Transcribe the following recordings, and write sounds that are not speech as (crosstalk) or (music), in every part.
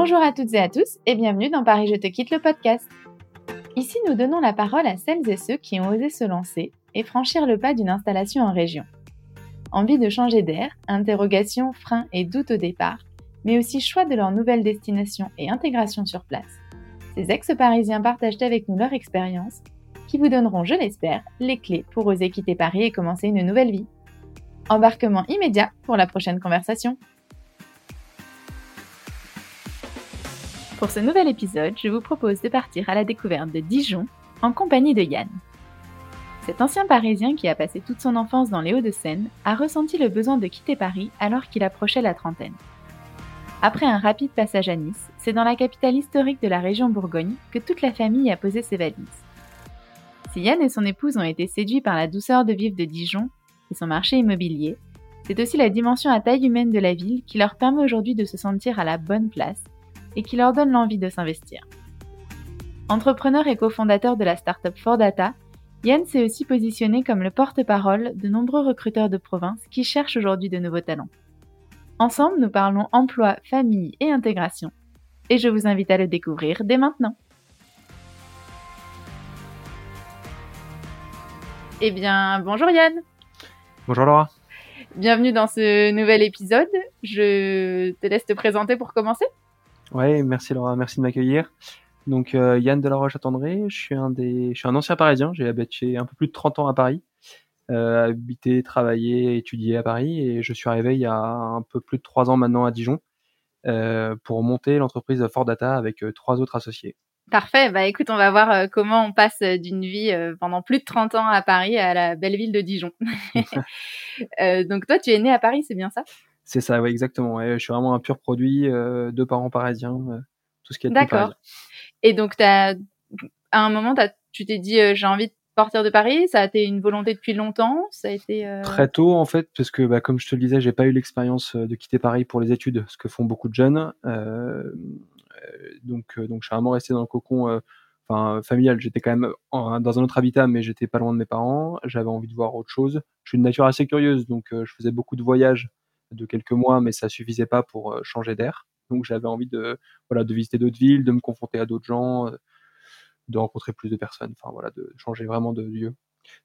Bonjour à toutes et à tous et bienvenue dans Paris Je te quitte le podcast. Ici, nous donnons la parole à celles et ceux qui ont osé se lancer et franchir le pas d'une installation en région. Envie de changer d'air, interrogations, freins et doutes au départ, mais aussi choix de leur nouvelle destination et intégration sur place. Ces ex-parisiens partagent avec nous leur expérience qui vous donneront, je l'espère, les clés pour oser quitter Paris et commencer une nouvelle vie. Embarquement immédiat pour la prochaine conversation. Pour ce nouvel épisode, je vous propose de partir à la découverte de Dijon en compagnie de Yann. Cet ancien Parisien qui a passé toute son enfance dans les Hauts-de-Seine a ressenti le besoin de quitter Paris alors qu'il approchait la trentaine. Après un rapide passage à Nice, c'est dans la capitale historique de la région Bourgogne que toute la famille a posé ses valises. Si Yann et son épouse ont été séduits par la douceur de vivre de Dijon et son marché immobilier, c'est aussi la dimension à taille humaine de la ville qui leur permet aujourd'hui de se sentir à la bonne place et qui leur donne l'envie de s'investir. Entrepreneur et cofondateur de la startup Fordata, Yann s'est aussi positionné comme le porte-parole de nombreux recruteurs de province qui cherchent aujourd'hui de nouveaux talents. Ensemble, nous parlons emploi, famille et intégration, et je vous invite à le découvrir dès maintenant. Eh bien, bonjour Yann. Bonjour Laura. Bienvenue dans ce nouvel épisode. Je te laisse te présenter pour commencer. Ouais, merci Laura, merci de m'accueillir. Donc euh, Yann de la Roche attendré je suis un des, je suis un ancien Parisien. J'ai habité un peu plus de 30 ans à Paris, euh, habité, travaillé, étudié à Paris, et je suis arrivé il y a un peu plus de trois ans maintenant à Dijon euh, pour monter l'entreprise Fort Data avec trois autres associés. Parfait. Bah écoute, on va voir comment on passe d'une vie euh, pendant plus de 30 ans à Paris à la belle ville de Dijon. (laughs) (laughs) donc toi, tu es né à Paris, c'est bien ça? C'est ça, oui, exactement. Ouais, je suis vraiment un pur produit de parents parisiens, tout ce qui est D'accord. Et donc, as, à un moment, as, tu t'es dit, j'ai envie de partir de Paris Ça a été une volonté depuis longtemps Ça a été très tôt en fait, parce que bah, comme je te le disais, j'ai pas eu l'expérience de quitter Paris pour les études, ce que font beaucoup de jeunes. Euh, donc, donc je suis vraiment resté dans le cocon enfin familial. J'étais quand même dans un autre habitat, mais j'étais pas loin de mes parents. J'avais envie de voir autre chose. Je suis de nature assez curieuse, donc je faisais beaucoup de voyages de quelques mois, mais ça suffisait pas pour changer d'air. Donc j'avais envie de voilà de visiter d'autres villes, de me confronter à d'autres gens, de rencontrer plus de personnes. Enfin voilà, de changer vraiment de lieu.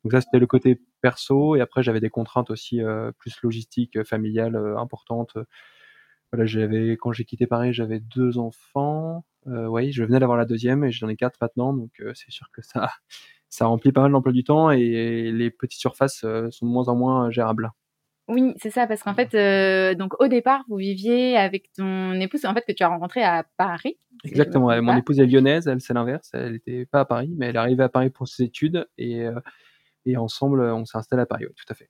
Donc ça c'était le côté perso, et après j'avais des contraintes aussi plus logistiques, familiales importantes voilà, j'avais quand j'ai quitté Paris, j'avais deux enfants. Euh, oui, je venais d'avoir la deuxième et j'en ai quatre maintenant, donc euh, c'est sûr que ça ça remplit pas mal l'emploi du temps et les petites surfaces euh, sont de moins en moins gérables. Oui, c'est ça, parce qu'en fait, euh, donc au départ, vous viviez avec ton épouse, en fait, que tu as rencontré à Paris. Exactement. mon épouse est lyonnaise, elle c'est l'inverse, elle n'était pas à Paris, mais elle est arrivée à Paris pour ses études et et ensemble, on s'est installé à Paris. Oui, tout à fait.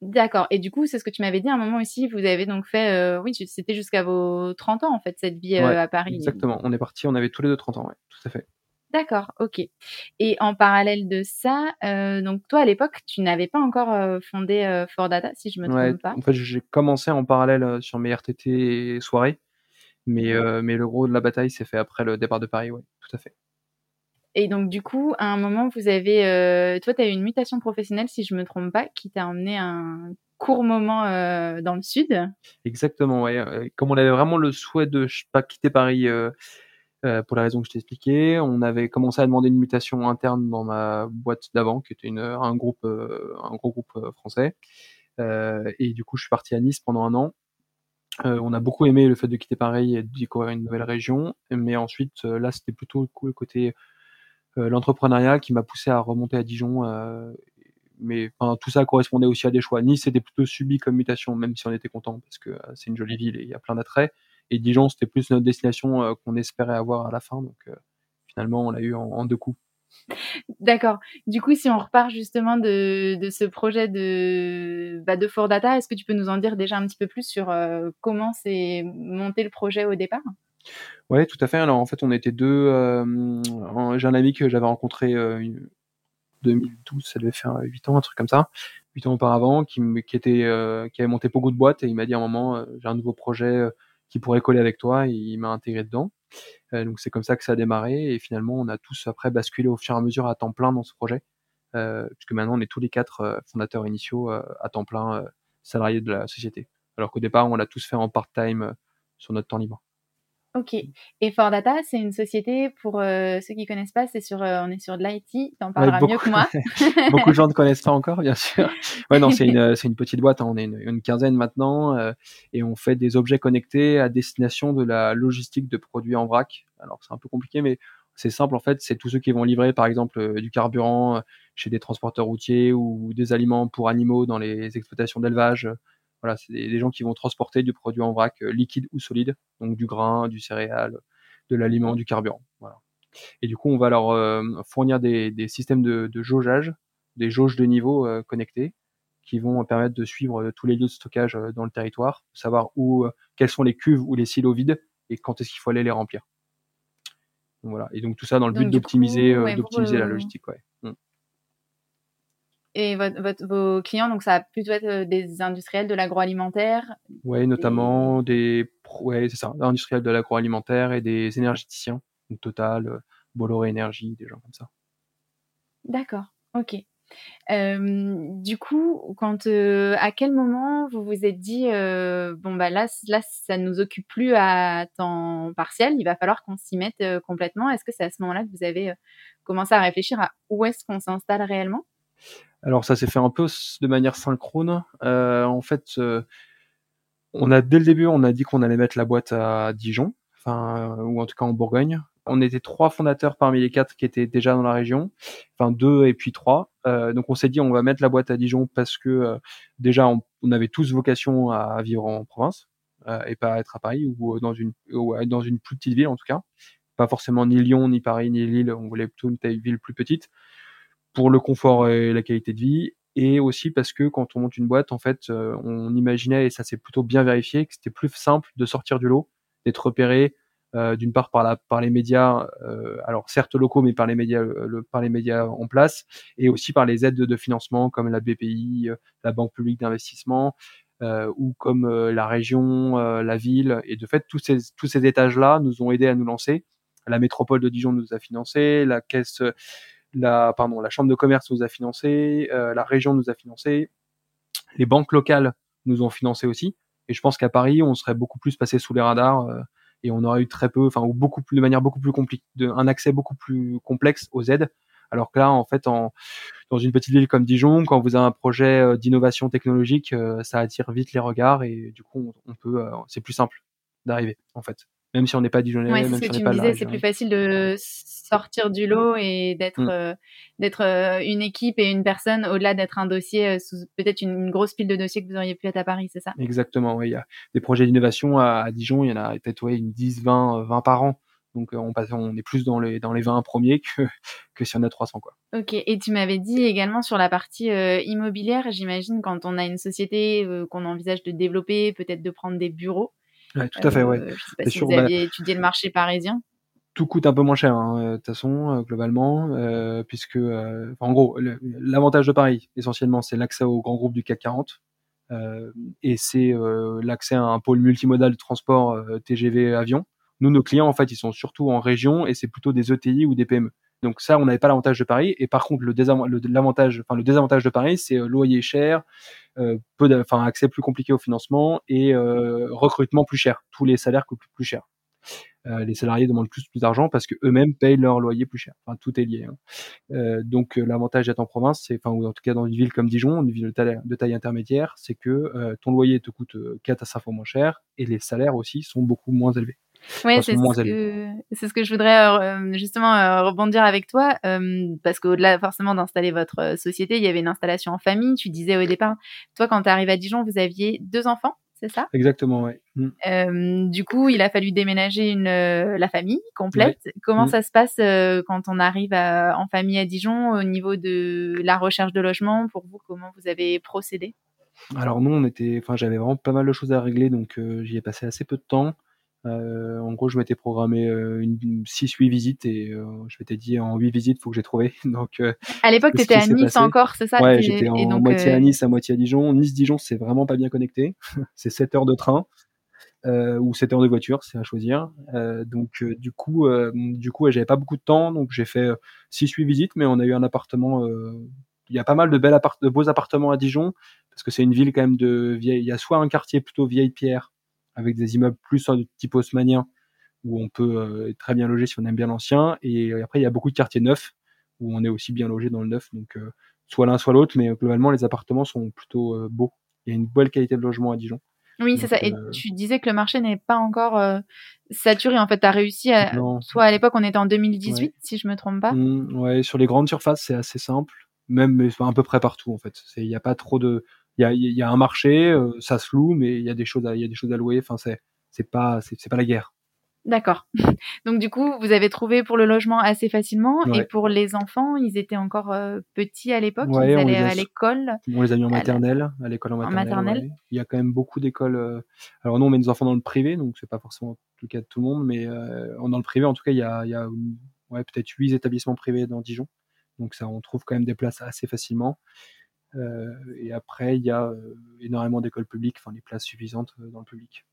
D'accord. Et du coup, c'est ce que tu m'avais dit à un moment aussi, vous avez donc fait, euh, oui, c'était jusqu'à vos 30 ans en fait, cette vie euh, à Paris. Exactement. On est parti, on avait tous les deux 30 ans, ouais, tout à fait. D'accord, ok. Et en parallèle de ça, euh, donc toi à l'époque, tu n'avais pas encore euh, fondé euh, For Data, si je me trompe ouais, pas. En fait, j'ai commencé en parallèle sur mes RTT et soirées, mais, mais le gros de la bataille s'est fait après le départ de Paris, oui, tout à fait. Et donc, du coup, à un moment, vous avez, euh, toi, tu as eu une mutation professionnelle, si je me trompe pas, qui t'a emmené un court moment euh, dans le sud. Exactement, ouais. Euh, comme on avait vraiment le souhait de pas quitter Paris euh, euh, pour la raison que je t'ai expliqué, on avait commencé à demander une mutation interne dans ma boîte d'avant, qui était une, un groupe, euh, un gros groupe français. et du coup, je suis parti à Nice pendant un an. on a beaucoup aimé le fait de quitter Paris et de découvrir une nouvelle région, mais ensuite, là, c'était plutôt le côté euh, l'entrepreneuriat qui m'a poussé à remonter à Dijon. Euh, mais tout ça correspondait aussi à des choix. Nice c'était plutôt subi comme mutation, même si on était content parce que euh, c'est une jolie ville et il y a plein d'attraits. Et Dijon c'était plus notre destination qu'on espérait avoir à la fin. Donc finalement on l'a eu en, en deux coups. D'accord. Du coup, si on repart justement de, de ce projet de, bah, de Fort Data, est-ce que tu peux nous en dire déjà un petit peu plus sur euh, comment s'est monté le projet au départ? Ouais, tout à fait. Alors en fait, on était deux. Euh, J'ai un ami que j'avais rencontré euh, 2012, ça devait faire 8 ans, un truc comme ça, 8 ans auparavant, qui, qui était, euh, qui avait monté beaucoup de boîtes et il m'a dit à un moment, euh, j'ai un nouveau projet euh, qui pourrait coller avec toi et il m'a intégré dedans. Euh, donc c'est comme ça que ça a démarré et finalement on a tous après basculé au fur et à mesure à temps plein dans ce projet, puisque maintenant on est tous les quatre fondateurs initiaux à temps plein salariés de la société. Alors qu'au départ on l'a tous fait en part-time sur notre temps libre. Ok. Et For Data, c'est une société pour euh, ceux qui connaissent pas, c'est sur, euh, on est sur de l'IT. T'en parleras mieux que moi. (laughs) beaucoup de gens ne connaissent pas encore, bien sûr. Ouais, non, c'est une, c'est une petite boîte. Hein. on est une, quinzaine maintenant euh, et on fait des objets connectés à destination de la logistique de produits en vrac. Alors c'est un peu compliqué, mais c'est simple en fait. C'est tous ceux qui vont livrer, par exemple, du carburant chez des transporteurs routiers ou des aliments pour animaux dans les exploitations d'élevage. Voilà, c'est des, gens qui vont transporter du produit en vrac euh, liquide ou solide, donc du grain, du céréal, de l'aliment, du carburant. Voilà. Et du coup, on va leur euh, fournir des, systèmes de, jaugeage, des jauges de niveau euh, connectés, qui vont permettre de suivre tous les lieux de stockage dans le territoire, savoir où, quelles sont les cuves ou les silos vides et quand est-ce qu'il faut aller les remplir. voilà. Et donc tout ça dans le but d'optimiser, d'optimiser la logistique. Ouais. Et votre, vos clients, donc ça va plutôt être euh, des industriels de l'agroalimentaire Oui, notamment des, ouais, c'est ça, industriels de l'agroalimentaire et des énergéticiens, donc Total, euh, Bolloré Énergie, des gens comme ça. D'accord, ok. Euh, du coup, quand à quel moment vous vous êtes dit bon bah là là ça nous occupe plus à temps partiel, il va falloir qu'on s'y mette complètement. Est-ce que c'est à ce moment-là que vous avez commencé à réfléchir à où est-ce qu'on s'installe réellement? Alors ça s'est fait un peu de manière synchrone. Euh, en fait, euh, on a dès le début, on a dit qu'on allait mettre la boîte à Dijon, enfin ou en tout cas en Bourgogne. On était trois fondateurs parmi les quatre qui étaient déjà dans la région, enfin deux et puis trois. Euh, donc on s'est dit on va mettre la boîte à Dijon parce que déjà on, avait tous vocation à vivre en province et pas être à Paris ou dans une ou dans une plus petite ville en tout cas. Pas forcément ni Lyon, ni Paris, ni Lille. On voulait plutôt une ville plus petite pour le confort et la qualité de vie, et aussi parce que quand on monte une boîte, en fait, euh, on imaginait, et ça s'est plutôt bien vérifié, que c'était plus simple de sortir du lot, d'être repéré euh, d'une part par, la, par les médias, euh, alors certes locaux, mais par les médias, le, par les médias en place, et aussi par les aides de, financement comme la BPI, la Banque publique d'investissement, ou comme la région, la ville, et de fait tous ces tous ces étages-là nous ont aidés à nous lancer. La métropole de Dijon nous a financé, la caisse la, pardon, la chambre de commerce nous a financé, euh, la région nous a financé, les banques locales nous ont financé aussi. Et je pense qu'à Paris, on serait beaucoup plus passé sous les radars euh, et on aurait eu très peu, enfin, ou beaucoup plus de manière beaucoup plus compliquée, un accès beaucoup plus complexe aux aides. Alors que là, en fait, en, dans une petite ville comme Dijon, quand vous avez un projet euh, d'innovation technologique, ça attire vite les regards et du coup, on peut, c'est plus simple d'arriver, en fait même si on n'est pas Dijonnais, ouais, même si on n'est pas disais, C'est plus facile de sortir du lot et d'être mm. euh, d'être euh, une équipe et une personne au-delà d'être un dossier euh, sous peut-être une, grosse pile de dossiers que vous auriez pu être à Paris, c'est ça? Exactement. Oui, il y a des projets d'innovation à, Dijon, il y en a peut-être ouais, une 10, 20, 20 par an. Donc on, passe, on est plus dans les dans les 20 premiers que (laughs) que si on a 300 quoi. Ok. Et tu m'avais dit également sur la partie immobilière, j'imagine quand on a une société qu'on envisage de développer, peut-être de prendre des bureaux. Ouais, tout à fait, ouais. Euh, je sais pas si vous bah aviez étudié le marché parisien. Tout coûte un peu moins cher, hein, euh, de toute façon, euh, globalement, puisque, en gros, l'avantage de Paris, essentiellement, c'est l'accès aux grands groupes du CAC 40, et c'est l'accès à un pôle multimodal de transport TGV avion. Nous, nos clients, en fait, ils sont surtout en région, et c'est plutôt des ETI ou des PME. Donc ça, on n'avait pas l'avantage de Paris. Et par contre, le, désavantage, de Paris, c'est euh, loyer cher, euh, accès plus compliqué au financement et euh, recrutement plus cher. Tous les salaires coûtent plus cher. les salariés demandent plus d'argent parce que eux-mêmes payent leur loyer plus cher. Tout est lié. Hein. donc l'avantage d'être en province, enfin, ou en tout cas dans une ville comme Dijon, une ville de taille, de taille intermédiaire, c'est que ton loyer te coûte 4 à 5 fois moins cher et les salaires aussi sont beaucoup moins élevés. Oui, c'est ce, que, c'est ce que je voudrais euh, justement euh, rebondir avec toi, euh, parce qu'au-delà forcément d'installer votre société, il y avait une installation en famille. Tu disais au départ, toi quand tu arrives à Dijon, vous aviez deux enfants, c'est ça? Exactement, oui. Mm. du coup, il a fallu déménager une, la famille complète. Comment mm. ça se passe quand on arrive en famille à Dijon au niveau de la recherche de logement? Pour vous, comment vous avez procédé? Alors nous, on était, enfin, j'avais vraiment pas mal de choses à régler, donc j'y ai passé assez peu de temps. Euh, en gros, je m'étais programmé euh, une 6-8 visites et euh, je m'étais dit en 8 visites, il faut que j'ai trouvé. (laughs) Donc, à l'époque, tu étais à Nice encore, c'est ça Ouais, j'étais en moitié à Nice, à moitié à Dijon. Nice-Dijon, c'est vraiment pas bien connecté. (laughs) c'est 7 heures de train. Euh, ou 7 heures de voiture, c'est à choisir. Euh, donc du coup, du coup, j'avais pas beaucoup de temps, donc j'ai fait 6-8 visites, mais on a eu un appartement. Il y a pas mal de belles appart de beaux appartements à Dijon parce que c'est une ville quand même de vieille. Il y a soit un quartier plutôt vieille pierre avec des immeubles plus de type haussmanien où on peut être très bien logé si on aime bien l'ancien. Et après, il y a beaucoup de quartiers neufs où on est aussi bien logé dans le neuf. Donc, soit l'un, soit l'autre, mais globalement, les appartements sont plutôt beaux. Il y a une belle qualité de logement à Dijon. Oui, c'est ça. Et tu disais que le marché n'est pas encore saturé. En fait, tu as réussi à. Soit à l'époque, on était en 2018, si je me trompe pas. Mmh, ouais, sur les grandes surfaces, c'est assez simple. Même, mais à peu près partout, en fait. Il n'y a pas trop de. Il y a, y a, un marché, ça se loue, mais il y a des choses à, y a des choses à louer. Enfin, c'est pas, c'est pas la guerre. D'accord. (laughs) Donc du coup, vous avez trouvé pour le logement assez facilement et pour les enfants, ils étaient encore euh, petits à l'époque, ils allaient à l'école. On les a mis en maternelle, à l'école en maternelle. Il y a quand même beaucoup d'écoles. Euh, alors nous, on met nos enfants dans le privé, donc c'est pas forcément le cas de tout le monde, mais euh, dans le privé, en tout cas, il y a, il y a ouais, peut-être huit établissements privés dans Dijon. Donc ça, on trouve quand même des places assez facilement. Et après, il y a énormément d'écoles publiques, enfin des places suffisantes dans le public.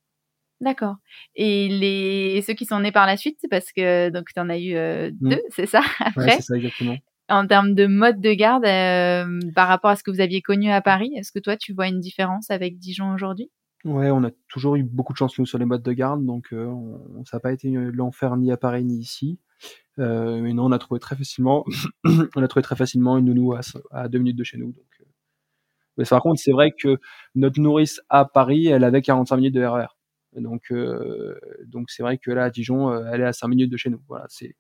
D'accord. Et les ceux qui sont nés par la suite, parce que donc tu en as eu euh, mmh. deux, c'est ça après. Ouais, c'est ça exactement. En termes de mode de garde, euh, par rapport à ce que vous aviez connu à Paris, est-ce que toi tu vois une différence avec Dijon aujourd'hui? Ouais, on a toujours eu beaucoup de chance nous sur les modes de garde, donc euh, on, ça n'a pas été l'enfer ni à Paris ni ici. mais non, on a trouvé très facilement, (clears throat) on a trouvé très facilement une nounou à, à deux minutes de chez nous. Donc, mais par contre, c'est vrai que notre nourrice à Paris, elle avait 45 minutes de RER. E donc, euh, donc c'est vrai que là, à Dijon, euh, elle est à 5 minutes de chez nous. Voilà, c'est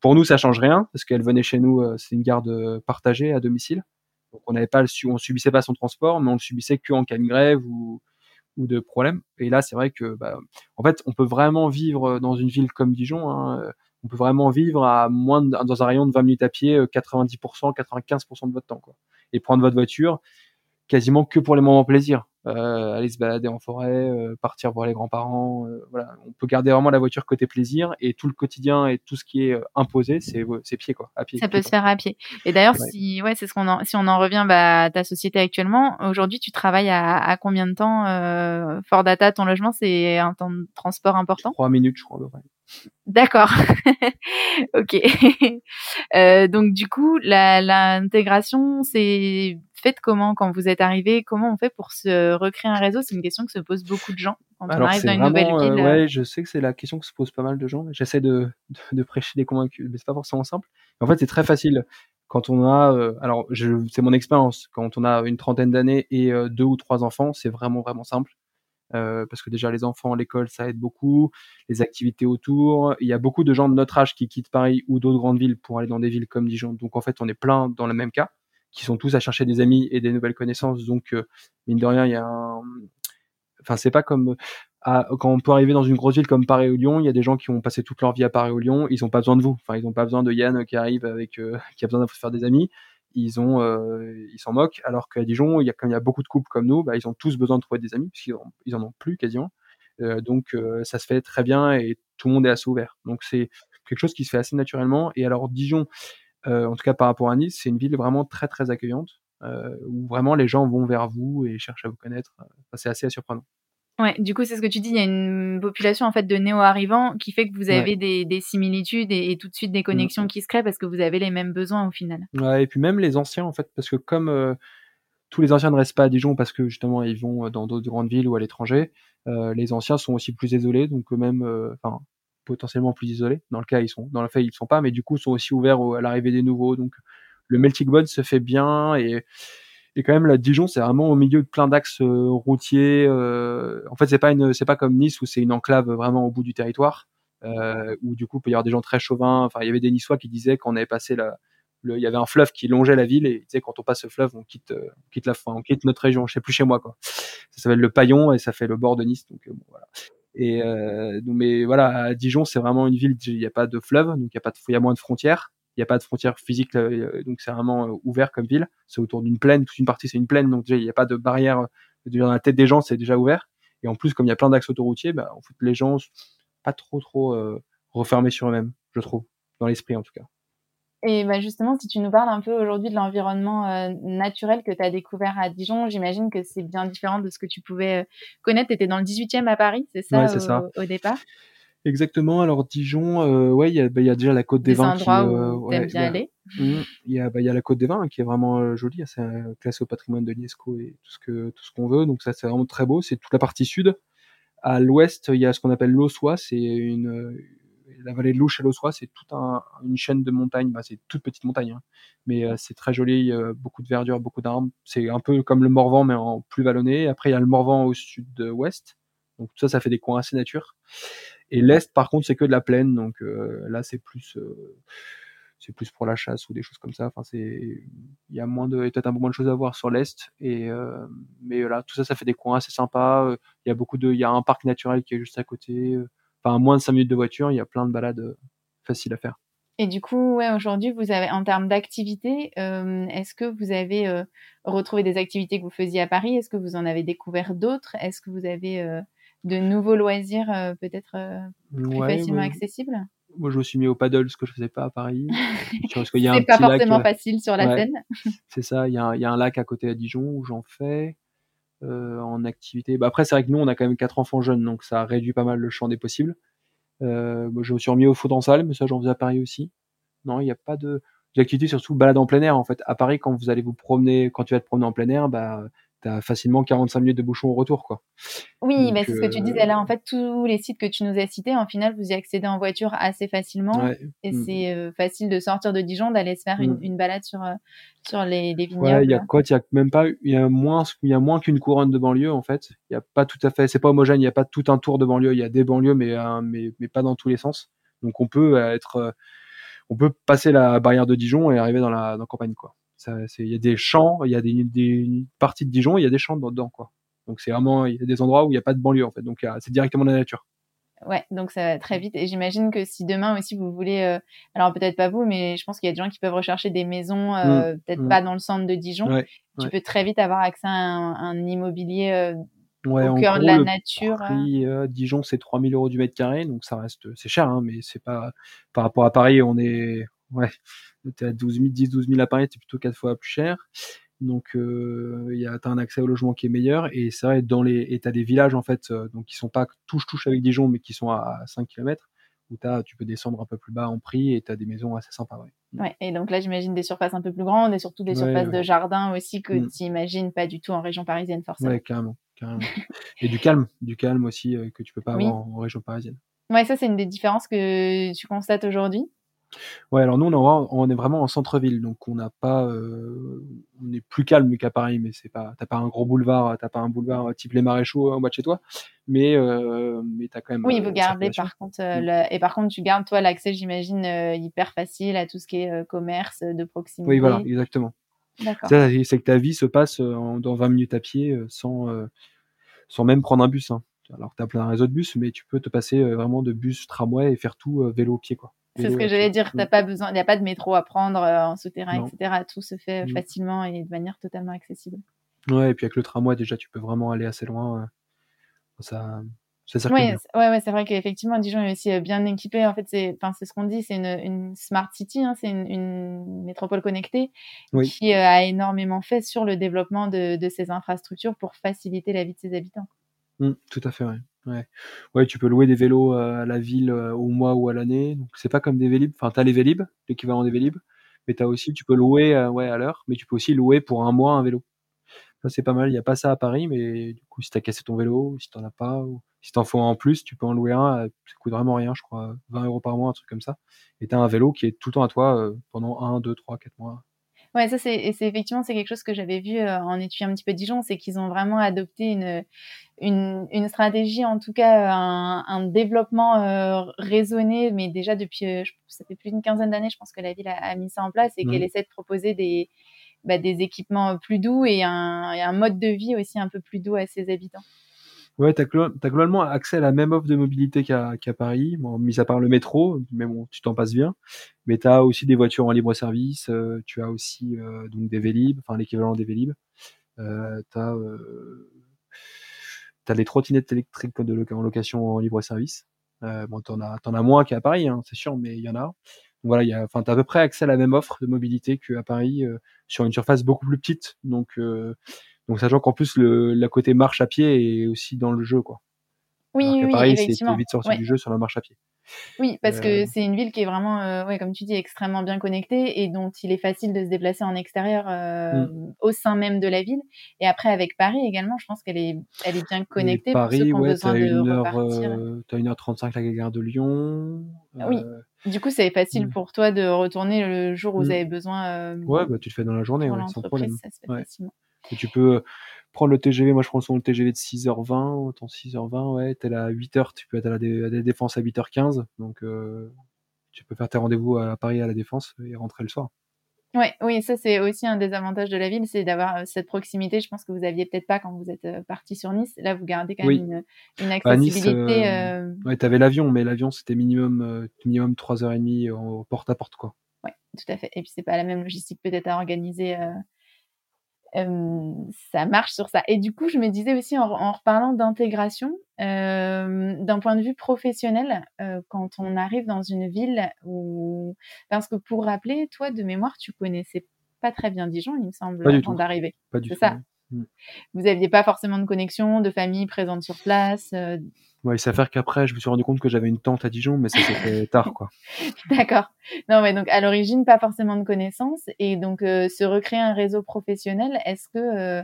pour nous, ça change rien parce qu'elle venait chez nous. Euh, c'est une garde partagée à domicile. Donc, on n'avait pas, on subissait pas son transport, mais on le subissait que en cas de grève ou ou de problème. Et là, c'est vrai que, bah, en fait, on peut vraiment vivre dans une ville comme Dijon. Hein, on peut vraiment vivre à moins dans un rayon de 20 minutes à pied, 90%, 95% de votre temps, quoi. Et prendre votre voiture quasiment que pour les moments plaisir. Euh, aller se balader en forêt, euh, partir voir les grands-parents. Euh, voilà, on peut garder vraiment la voiture côté plaisir et tout le quotidien et tout ce qui est imposé, c'est c'est pied quoi, à pied. Ça peut se faire à pied. Et d'ailleurs, si ouais, c'est ce qu'on en, si on en revient bah, à ta société actuellement, aujourd'hui, tu travailles à, à combien de temps Fort Data, ton logement, c'est un temps de transport important? Trois minutes, je crois. D'accord. (laughs) ok. (laughs) euh, donc du coup, l'intégration, c'est fait comment quand vous êtes arrivé Comment on fait pour se recréer un réseau? C'est une question que se posent beaucoup de gens quand on arrive dans une nouvelle ville. Euh, ouais, je sais que c'est la question que se posent pas mal de gens. J'essaie de, de, prêcher des convaincus, mais c'est pas forcément simple. En fait, c'est très facile quand on a, euh, alors c'est mon expérience, quand on a une trentaine d'années et euh, deux ou trois enfants, c'est vraiment vraiment simple. Euh, parce que déjà les enfants, l'école, ça aide beaucoup, les activités autour. Il y a beaucoup de gens de notre âge qui quittent Paris ou d'autres grandes villes pour aller dans des villes comme Dijon. Donc en fait, on est plein dans le même cas, qui sont tous à chercher des amis et des nouvelles connaissances. Donc euh, mine de rien, il y a un... Enfin, c'est pas comme quand on peut arriver dans une grosse ville comme Paris ou Lyon, il y a des gens qui ont passé toute leur vie à Paris ou Lyon, ils ont pas besoin de vous. Enfin, ils ont pas besoin de Yann qui arrive avec, euh, (laughs) qui a besoin de faire des amis. Ils ont euh, ils s'en moquent. Alors qu'à Dijon il y a quand il y a beaucoup de couples comme nous bah, ils ont tous besoin de trouver des amis puisqu'ils en, ils en ont plus quasiment. Donc ça se fait très bien et tout le monde est assez ouvert. Donc c'est quelque chose qui se fait assez naturellement. Et alors Dijon en tout cas par rapport à Nice c'est une ville vraiment très très accueillante où vraiment les gens vont vers vous et cherchent à vous connaître c'est assez surprenant Ouais, du coup, c'est ce que tu dis. Il y a une population en fait de néo-arrivants qui fait que vous avez des, des, similitudes et, tout de suite des connexions qui se créent parce que vous avez les mêmes besoins au final. Ouais, et puis même les anciens en fait, parce que comme euh, tous les anciens ne restent pas à Dijon parce que justement ils vont dans d'autres grandes villes ou à l'étranger, euh, les anciens sont aussi plus isolés, donc même, euh, enfin potentiellement plus isolés. Dans le cas ils sont, dans le fait ils sont pas, mais du coup sont aussi ouverts à l'arrivée des nouveaux. Donc le melting pot se fait bien et et quand même la Dijon c'est vraiment au milieu de plein d'axes euh, routiers euh, en fait c'est pas une c'est pas comme Nice où c'est une enclave vraiment au bout du territoire euh, où du coup il peut y avoir des gens très chauvins enfin il y avait des Niçois qui disaient qu'on avait passé la il y avait un fleuve qui longeait la ville et ils disaient quand on passe ce fleuve on quitte on quitte la fin on quitte notre région je sais plus chez moi quoi ça s'appelle le Paillon et ça fait le bord de Nice donc bon, voilà et euh, mais voilà Dijon c'est vraiment une ville il n'y a pas de fleuve donc il y a pas de, il y a moins de frontières il n'y a pas de frontières physiques, euh, donc c'est vraiment euh, ouvert comme ville. C'est autour d'une plaine, toute une partie c'est une plaine, donc il n'y a pas de barrière dans la tête des gens, c'est déjà ouvert. Et en plus, comme il y a plein d'axes autoroutiers, bah, les gens pas trop trop euh, refermés sur eux-mêmes, je trouve, dans l'esprit en tout cas. Et bah justement, si tu nous parles un peu aujourd'hui de l'environnement naturel que tu as découvert à Dijon, j'imagine que c'est bien différent de ce que tu pouvais connaître. Tu étais dans le 18e à Paris, c'est ça, ça, au départ? Exactement. Alors Dijon, euh, ouais, il y a, bah, y a déjà la côte des, vins. qui, euh, où bien aller. Mmh. Il y a, bah, il y a la côte des vins qui est vraiment euh, jolie. C'est classé au patrimoine de l'UNESCO et tout ce que tout ce qu'on veut. Donc ça, c'est vraiment très beau. C'est toute la partie sud. À l'ouest, il y a ce qu'on appelle l'Ossois, c'est une la vallée de Louche à l'Ossois, c'est toute un, une chaîne de montagnes, bah, c'est toute petite montagne, hein. mais euh, c'est très joli, euh, beaucoup de verdure, beaucoup d'arbres. C'est un peu comme le Morvan, mais en plus vallonné. Après, il y a le Morvan au sud-ouest, donc tout ça, ça fait des coins assez nature. Et l'est, par contre, c'est que de la plaine, donc euh, là, c'est plus c'est plus pour la chasse ou des choses comme ça. Enfin, c'est, il y a moins de, peut-être un peu moins de choses à voir sur l'est. Et euh, mais là, tout ça, ça fait des coins assez sympas. Il y a beaucoup de, il y a un parc naturel qui est juste à côté. Enfin, moins de 5 minutes de voiture, il y a plein de balades faciles à faire. Et du coup, ouais, aujourd'hui, vous avez, en termes d'activité, euh, est-ce que vous avez euh, retrouvé des activités que vous faisiez à Paris? Est-ce que vous en avez découvert d'autres? Est-ce que vous avez de nouveaux loisirs peut-être plus facilement accessibles? Moi, je me suis mis au paddle, ce que je faisais pas à Paris. (laughs) c'est pas forcément euh, facile sur la Seine. c'est ça. Il y, a, y, a un lac à côté à Dijon où j'en fais euh, en activité. Bah, après, c'est vrai que nous, on a quand même quatre enfants jeunes, donc ça réduit pas mal le champ des possibles. Euh, moi, je me suis remis au foot en salle, mais ça, j'en faisais à Paris aussi. Non, il n'y a pas de d'activité, surtout balade en plein air. En fait, à Paris, quand vous allez vous promener, quand tu vas te promener en plein air, bah t'as facilement 45 minutes de bouchon au retour, quoi. Oui, mais c'est ce que tu disais là. En fait, tous les sites que tu nous as cités, en final, vous y accédez en voiture assez facilement. Et mm. c'est euh, facile de sortir de Dijon, d'aller se faire une, mm. balade sur, euh, sur les, les vignobles. Ouais, il y a quoi Il y a même pas, il y a moins, il y a moins qu'une couronne de banlieue, en fait. Il y a pas tout à fait, c'est pas homogène, il y a pas tout un tour de banlieue. Il y a des banlieues, mais, euh, mais, mais pas dans tous les sens. Donc on peut être, on peut passer la barrière de Dijon et arriver dans la, dans la campagne, quoi il y a des champs, il y a des, des parties de Dijon, il y a des champs dedans, quoi. Donc c'est vraiment, il y a des endroits où il n'y a pas de banlieue en fait. Donc c'est directement la nature. Ouais, donc ça va très vite. Et j'imagine que si demain aussi vous voulez, euh, alors peut-être pas vous, mais je pense qu'il y a des gens qui peuvent rechercher des maisons, euh, mmh, peut-être mmh. pas dans le centre de Dijon. tu peux très vite avoir accès à un, immobilier euh, au cœur de la nature. Prix, Dijon, c'est 3000 euros du mètre carré, donc ça reste, c'est cher, hein, mais c'est pas par rapport à Paris, on est, ouais, t'es à 12 000, 10, 12 000 à Paris, c'est plutôt quatre fois plus cher. Donc, euh, y a, t'as un accès au logement qui est meilleur. Et c'est vrai, dans les, et t'as des villages, en fait, euh, donc qui sont pas touche-touche avec Dijon, mais qui sont à, 5 km, où tu peux descendre un peu plus bas en prix et t'as des maisons assez sympas, ouais. Ouais, et donc là, j'imagine des surfaces un peu plus grandes et surtout des surfaces de jardin aussi que mm. tu imagines pas du tout en région parisienne, forcément. Ouais, carrément. carrément. et du calme, du calme aussi euh, que tu peux pas avoir en, en région parisienne. Ouais, ça, c'est une des différences que tu constates aujourd'hui. Ouais, alors nous, on, on est vraiment en centre-ville, donc on n'a pas, euh, on est plus calme qu'à Paris, mais c'est pas, t'as pas un gros boulevard, t'as pas un boulevard type les Maréchaux en bas de chez toi, mais euh, mais t'as quand même. Oui, vous gardez par contre, euh, mm. et par contre, tu gardes toi l'accès, j'imagine, hyper facile à tout ce qui est commerce de proximité. Oui, voilà, exactement. D'accord. C'est que ta vie se passe dans 20 minutes à pied, sans sans même prendre un bus. Hein. Alors que t'as plein de réseau de bus, mais tu peux te passer vraiment de bus, tramway et faire tout vélo au pied, quoi. C'est ce que j'allais dire. T'as pas besoin, il n'y a pas de métro à prendre euh, en souterrain, etc. Tout se fait mm. facilement et de manière totalement accessible. Ouais, et puis avec le tramway, déjà, tu peux vraiment aller assez loin. Euh, ça, ça ouais, ouais, ouais c'est vrai qu'effectivement, Dijon est aussi euh, bien équipé. En fait, c'est, enfin, c'est ce qu'on dit, c'est une, une, smart city, hein, c'est une, une, métropole connectée qui a énormément fait sur le développement de, de ses infrastructures pour faciliter la vie de ses habitants. Mmh, tout à fait, ouais. Ouais. ouais, tu peux louer des vélos euh, à la ville euh, au mois ou à l'année. Donc c'est pas comme des Vélib. Enfin, t'as les Vélib, l'équivalent des Vélib, mais t'as aussi, tu peux louer, euh, ouais, à l'heure, mais tu peux aussi louer pour un mois un vélo. Ça c'est pas mal. Il y a pas ça à Paris, mais du coup, si t'as cassé ton vélo, si t'en as pas, ou si t'en faut un en plus, tu peux en louer un. Ça coûte vraiment rien, je crois, 20 euros par mois, un truc comme ça. Et t'as un vélo qui est tout le temps à toi pendant 1, 2, 3, 4 mois. Ouais, ça c'est, effectivement c'est quelque chose que j'avais vu euh, en étudiant un petit peu Dijon, c'est qu'ils ont vraiment adopté une, une, une stratégie, en tout cas un, un développement euh, raisonné, mais déjà depuis, euh, ça fait plus d'une quinzaine d'années, je pense que la ville a, mis ça en place et qu'elle mmh. essaie de proposer des, bah, des équipements plus doux et un, et un mode de vie aussi un peu plus doux à ses habitants. Ouais, tu as, globalement accès à la même offre de mobilité qu'à Paris, bon, mis à part le métro, mais bon, tu t'en passes bien. Mais tu as aussi des voitures en libre service, euh, tu as aussi euh, donc des Vélib, enfin l'équivalent des Vélib. Euh, tu as, euh, as, les trottinettes électriques en location en libre service. Euh, bon, t'en as, en as moins qu'à Paris, hein, c'est sûr, mais il y en a. Donc voilà, enfin, t'as à peu près accès à la même offre de mobilité qu'à Paris sur une surface beaucoup plus petite. Donc donc sachant qu'en plus le la côté marche à pied est aussi dans le jeu quoi. Oui, oui, Paris, c'est vite sorti du jeu sur la marche à pied. Oui, parce que Heu c'est une ville qui est vraiment, ouais, comme tu dis, extrêmement bien connectée et dont il est facile de se déplacer en extérieur, Mmh. hem, au sein même de la ville et après avec Paris également, je pense qu'elle est elle est bien connectée pour ceux Paris, qui ont ouais, besoin as de 1 heure, repartir. heu, tu as 1 heure 35 avec la gare de Lyon, Oui, heu, du coup, c'est facile mmh. pour toi de retourner le jour où vous Mmh. avez besoin, Ouais, bah, tu le fais dans la journée, ouais, sans problème. ça se fait Ouais facilement. Et tu peux, heu, prendre le TGV. Moi, je prends souvent le TGV de 6:20, autant 6:20, ouais, tu es là à 08:00, tu peux être à la dé à la Défense à 08:15 donc heu, tu peux faire tes rendez-vous à Paris à la Défense et rentrer le soir. Ouais, oui, ça, c'est aussi un des avantages de la ville, c'est d'avoir, heu, cette proximité. Je pense que vous aviez peut-être pas quand vous êtes, heu, partis sur Nice. Là, vous gardez quand même Oui. une Nice, accessibilité, ouais, tu avais l'avion, mais l'avion, c'était minimum, minimum 3 heures et demie en porte à porte, quoi. Ouais, tout à fait et puis c'est pas la même logistique peut-être à organiser, ça marche sur ça et du coup, je me disais aussi en en reparlant d'intégration, hem, d'un point de vue professionnel, heu, quand on arrive dans une ville où parce que pour rappeler, toi, de mémoire, tu connaissais pas très bien Dijon, il me semble, Pas du avant d'arriver, pas du c'est tout, ça? non. Mmh. Vous aviez pas forcément de connexion, de famille présente sur place, Ouais, il s'avère qu'après, je me suis rendu compte que j'avais une tante à Dijon, mais ça s'est fait (laughs) tard, quoi. D'accord. Non, ouais, donc à l'origine, pas forcément de connaissances et donc heu, se recréer un réseau professionnel, est-ce que,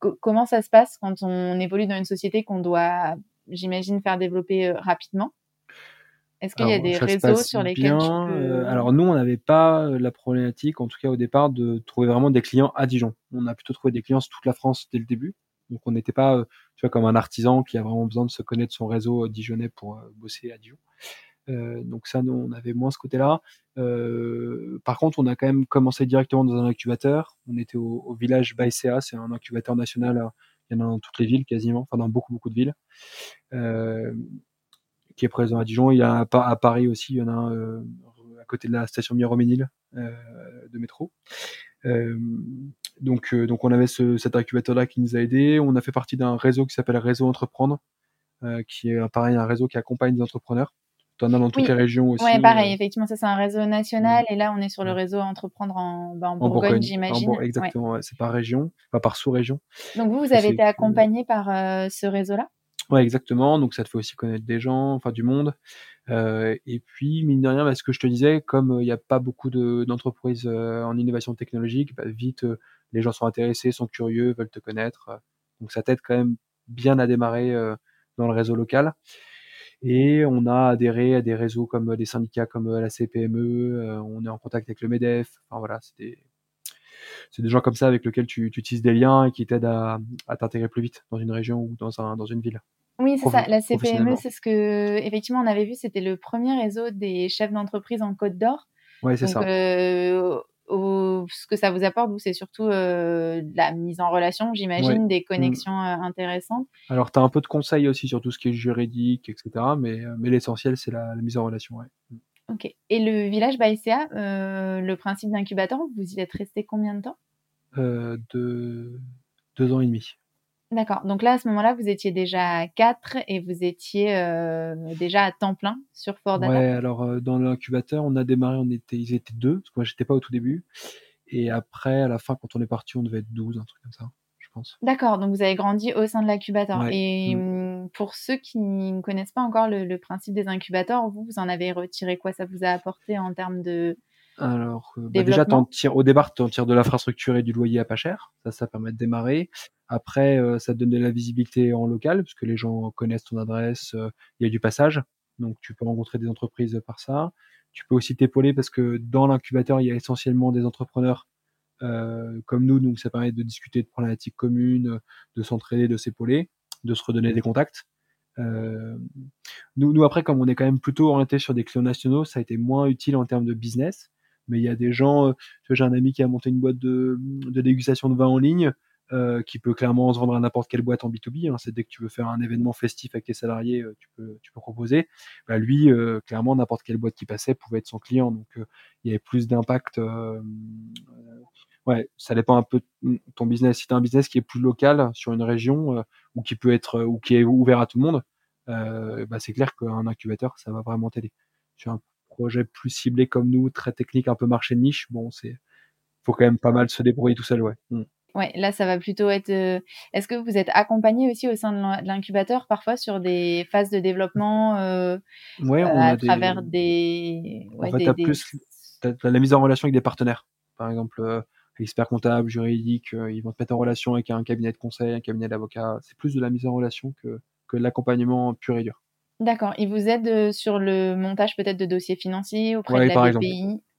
co comment ça se passe quand on évolue dans une société qu'on doit, j'imagine, faire développer, heu, rapidement? Est-ce qu'il y a des ça se réseaux sur lesquels tu bien, peux alors nous, on n'avait pas, la problématique, en tout cas au départ, de trouver vraiment des clients à Dijon. On a plutôt trouvé des clients sur toute la France dès le début, donc on n'était pas, tu vois, comme un artisan qui a vraiment besoin de se connaître son réseau, heu, dijonnais pour, heu, bosser à Dijon. Heu, donc ça, nous, on avait moins ce côté-là. Par contre, on a quand même commencé directement dans un incubateur. On était au village Baïséa, c'est un incubateur national, heu, il y en a dans toutes les villes quasiment, enfin dans beaucoup, beaucoup de villes. Qui est présent à Dijon. Il y a un à à Paris aussi, il y en a un, à côté de la station Miromesnil, heu, de métro. Donc heu, donc on avait ce cet incubateur-là qui nous a aidés. On a fait partie d'un réseau qui s'appelle Réseau Entreprendre, heu, qui est pareil, un réseau qui accompagne des entrepreneurs. Tu en as dans toutes Oui, les régions ouais, aussi, pareil, heu effectivement, ça, c'est un réseau Mmh. national et là, on est sur le réseau Entreprendre en, bah, en En Bourgogne, j'imagine? Exactement, ouais, c'est par région, enfin par sous-région. Donc vous, vous avez été que accompagnés par, heu, ce réseau-là? Ouais, exactement, donc ça te fait aussi connaître des gens, enfin du monde, heu et puis mine de rien, bah, ce que je te disais, comme, heu, il y a pas beaucoup de d'entreprises, heu, en innovation technologique, bah, vite, les gens sont intéressés, sont curieux, veulent te connaître, donc ça t'aide quand même bien à démarrer, heu, dans le réseau local et on a adhéré à des réseaux comme, heu, des syndicats comme, heu, la CPME, on est en contact avec le MEDEF, enfin voilà, c'est des c'est des gens comme ça avec lesquels tu tu tisses des liens et qui t'aident à, à t'intégrer plus vite dans une région ou dans un dans une ville, Oui, c'est ça, la CPME, professionnellement. c'est ce qu'effectivement on avait vu, c'était le 1er réseau des chefs d'entreprise en Côte d'Or. Ouais, c'est ça. Ce que ça vous apporte, vous, c'est surtout, de la mise en relation, Ouais. j'imagine, des Mmh. connexions, heu, intéressantes? Alors, tu as un peu de conseils aussi sur tout ce qui est juridique et cetera, mais l'essentiel, c'est la la mise en relation, ouais. Mmh. OK et le village Baïséa, le principe d'incubateur, vous y êtes restés combien de temps? 2- 2 ans et demi. D'accord, donc là, à ce moment-là, vous étiez déjà à 4 et vous étiez, déjà à temps plein sur Fort Data? Ouais, alors, dans l'incubateur, on a démarré, on était ils étaient 2, parce que moi, j'étais pas au tout début et après, à la fin, quand on est partis, on devait être 12, un truc comme ça, je pense. D'accord, donc vous avez grandi au sein de l'incubateur Ouais. et Mmh. mmh, pour ceux qui ne connaissent pas encore le le principe des incubateurs, vous, vous en avez retiré quoi? Ça vous a apporté en termes de Alors, heu, bah, déjà, tires au départ, tu en tires de l'infrastructure et du loyer à pas cher, ça, ça permet de démarrer. Après, heu, ça te donne de la visibilité en local, parce que les gens connaissent ton adresse, heu, il y a du passage, donc tu peux rencontrer des entreprises, par ça. Tu peux aussi t'épauler parce que dans l'incubateur, il y a essentiellement des entrepreneurs, heu, comme nous, donc ça permet de discuter de problématiques communes, de s'entraider, de s'épauler, de se redonner des contacts. Hem, nous nous, après, comme on est quand même plutôt orientés sur des clients nationaux, ça a été moins utile en termes de business, mais il y a des gens, vois, j'ai un ami qui a monté une boîte de, mmh, de dégustation de vin en ligne, heu, qui peut clairement se vendre à n'importe quelle boîte en B2B, hein. C'est dès que tu veux faire un événement festif avec tes salariés, heu, tu peux tu peux proposer. Bah, lui, heu, clairement, n'importe quelle boîte qui passait pouvait être son client, donc il y avait plus d'impact, ouais, ça dépend un peu de, ton business. Si tu as un business qui est plus local sur une région, ou qui peut être, ou qui est ouvert à tout le monde, bah, c'est clair qu'un incubateur, ça va vraiment t'aider. Sur un projet plus ciblé comme nous, très technique, un peu marché de niche, bon, c'est faut quand même pas mal se débrouiller tout seul, ouais. Mmh. Ouais, là, ça va plutôt être. euh, Est-ce que vous êtes accompagné aussi au sein de l'in- de l'incubateur parfois sur des phases de développement euh, Ouais, euh, on à a travers des. En Ouais, fait, des, des- plus t'as la mise en relation avec des partenaires. Par exemple, euh, expert comptable, juridique, euh, ils vont te mettre en relation avec un cabinet de conseil, un cabinet d'avocat. C'est plus de la mise en relation que, que l'accompagnement pur et dur. D'accord. Ils vous aident sur le montage peut-être de dossiers financiers auprès Ouais, de la par exemple.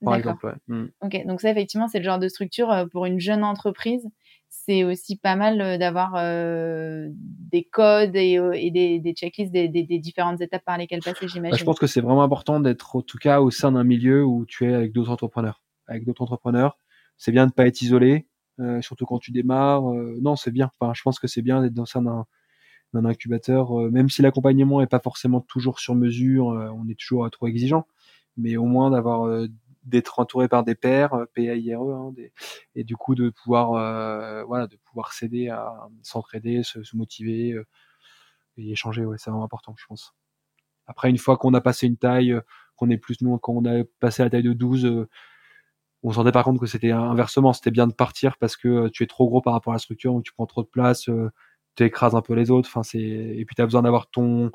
Par exemple, ouais. Mm. Ok, donc ça effectivement c'est le genre de structure pour une jeune entreprise. C'est aussi pas mal euh, d'avoir euh, des codes et, euh, et des, des checklists des, des- des différentes étapes par lesquelles passer, Bah, je j'imagine. pense que c'est vraiment important d'être, en tout cas, au sein d'un milieu où tu es avec d'autres entrepreneurs. Avec d'autres entrepreneurs, c'est bien de pas être isolé, euh, surtout quand tu démarres. euh, non, c'est bien. Enfin, je pense que c'est bien d'être dans sein d'un d'un incubateur, même si l'accompagnement est pas forcément toujours sur mesure, on est toujours trop exigeant, mais au moins d'avoir d'être entouré par des pairs, euh, PAIRE, hein, et du coup de pouvoir, euh, voilà, de pouvoir s'aider à s'entraider, se, motiver euh, et échanger. Ouais, c'est vraiment important, je pense. Après, une fois qu'on a passé une taille, qu'on est plus nous, quand on a passé la taille de 12, euh, on se rendait par compte que c'était inversement, c'était bien de partir parce que tu es trop gros par rapport à la structure, donc tu prends trop de place, tu écrases un peu les autres, enfin c'est et puis tu as besoin d'avoir ton